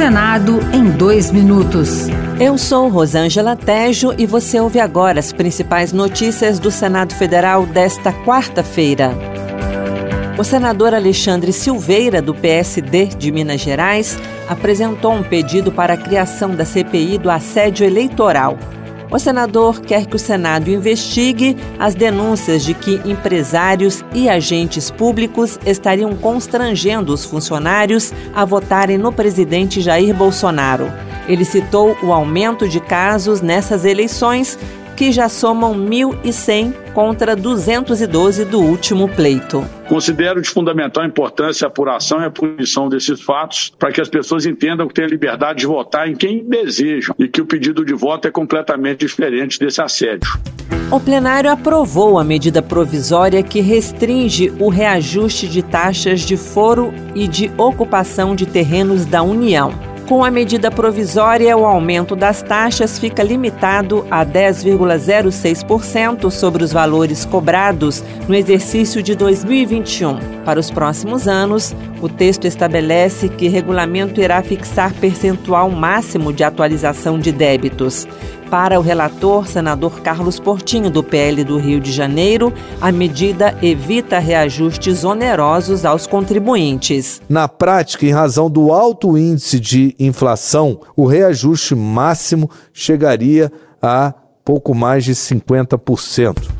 Senado em dois minutos. Eu sou Rosângela Tejo e você ouve agora as principais notícias do Senado Federal desta quarta-feira. O senador Alexandre Silveira, do PSD de Minas Gerais, apresentou um pedido para a criação da CPI do assédio eleitoral. O senador quer que o Senado investigue as denúncias de que empresários e agentes públicos estariam constrangendo os funcionários a votarem no presidente Jair Bolsonaro. Ele citou o aumento de casos nessas eleições, que já somam 1.100 contra 212 do último pleito. Considero de fundamental importância a apuração e a punição desses fatos para que as pessoas entendam que têm a liberdade de votar em quem desejam e que o pedido de voto é completamente diferente desse assédio. O plenário aprovou a medida provisória que restringe o reajuste de taxas de foro e de ocupação de terrenos da União. Com a medida provisória, o aumento das taxas fica limitado a 10,06% sobre os valores cobrados no exercício de 2021. Para os próximos anos, o texto estabelece que regulamento irá fixar percentual máximo de atualização de débitos. Para o relator, senador Carlos Portinho, do PL do Rio de Janeiro, a medida evita reajustes onerosos aos contribuintes. Na prática, em razão do alto índice de inflação, o reajuste máximo chegaria a pouco mais de 50%.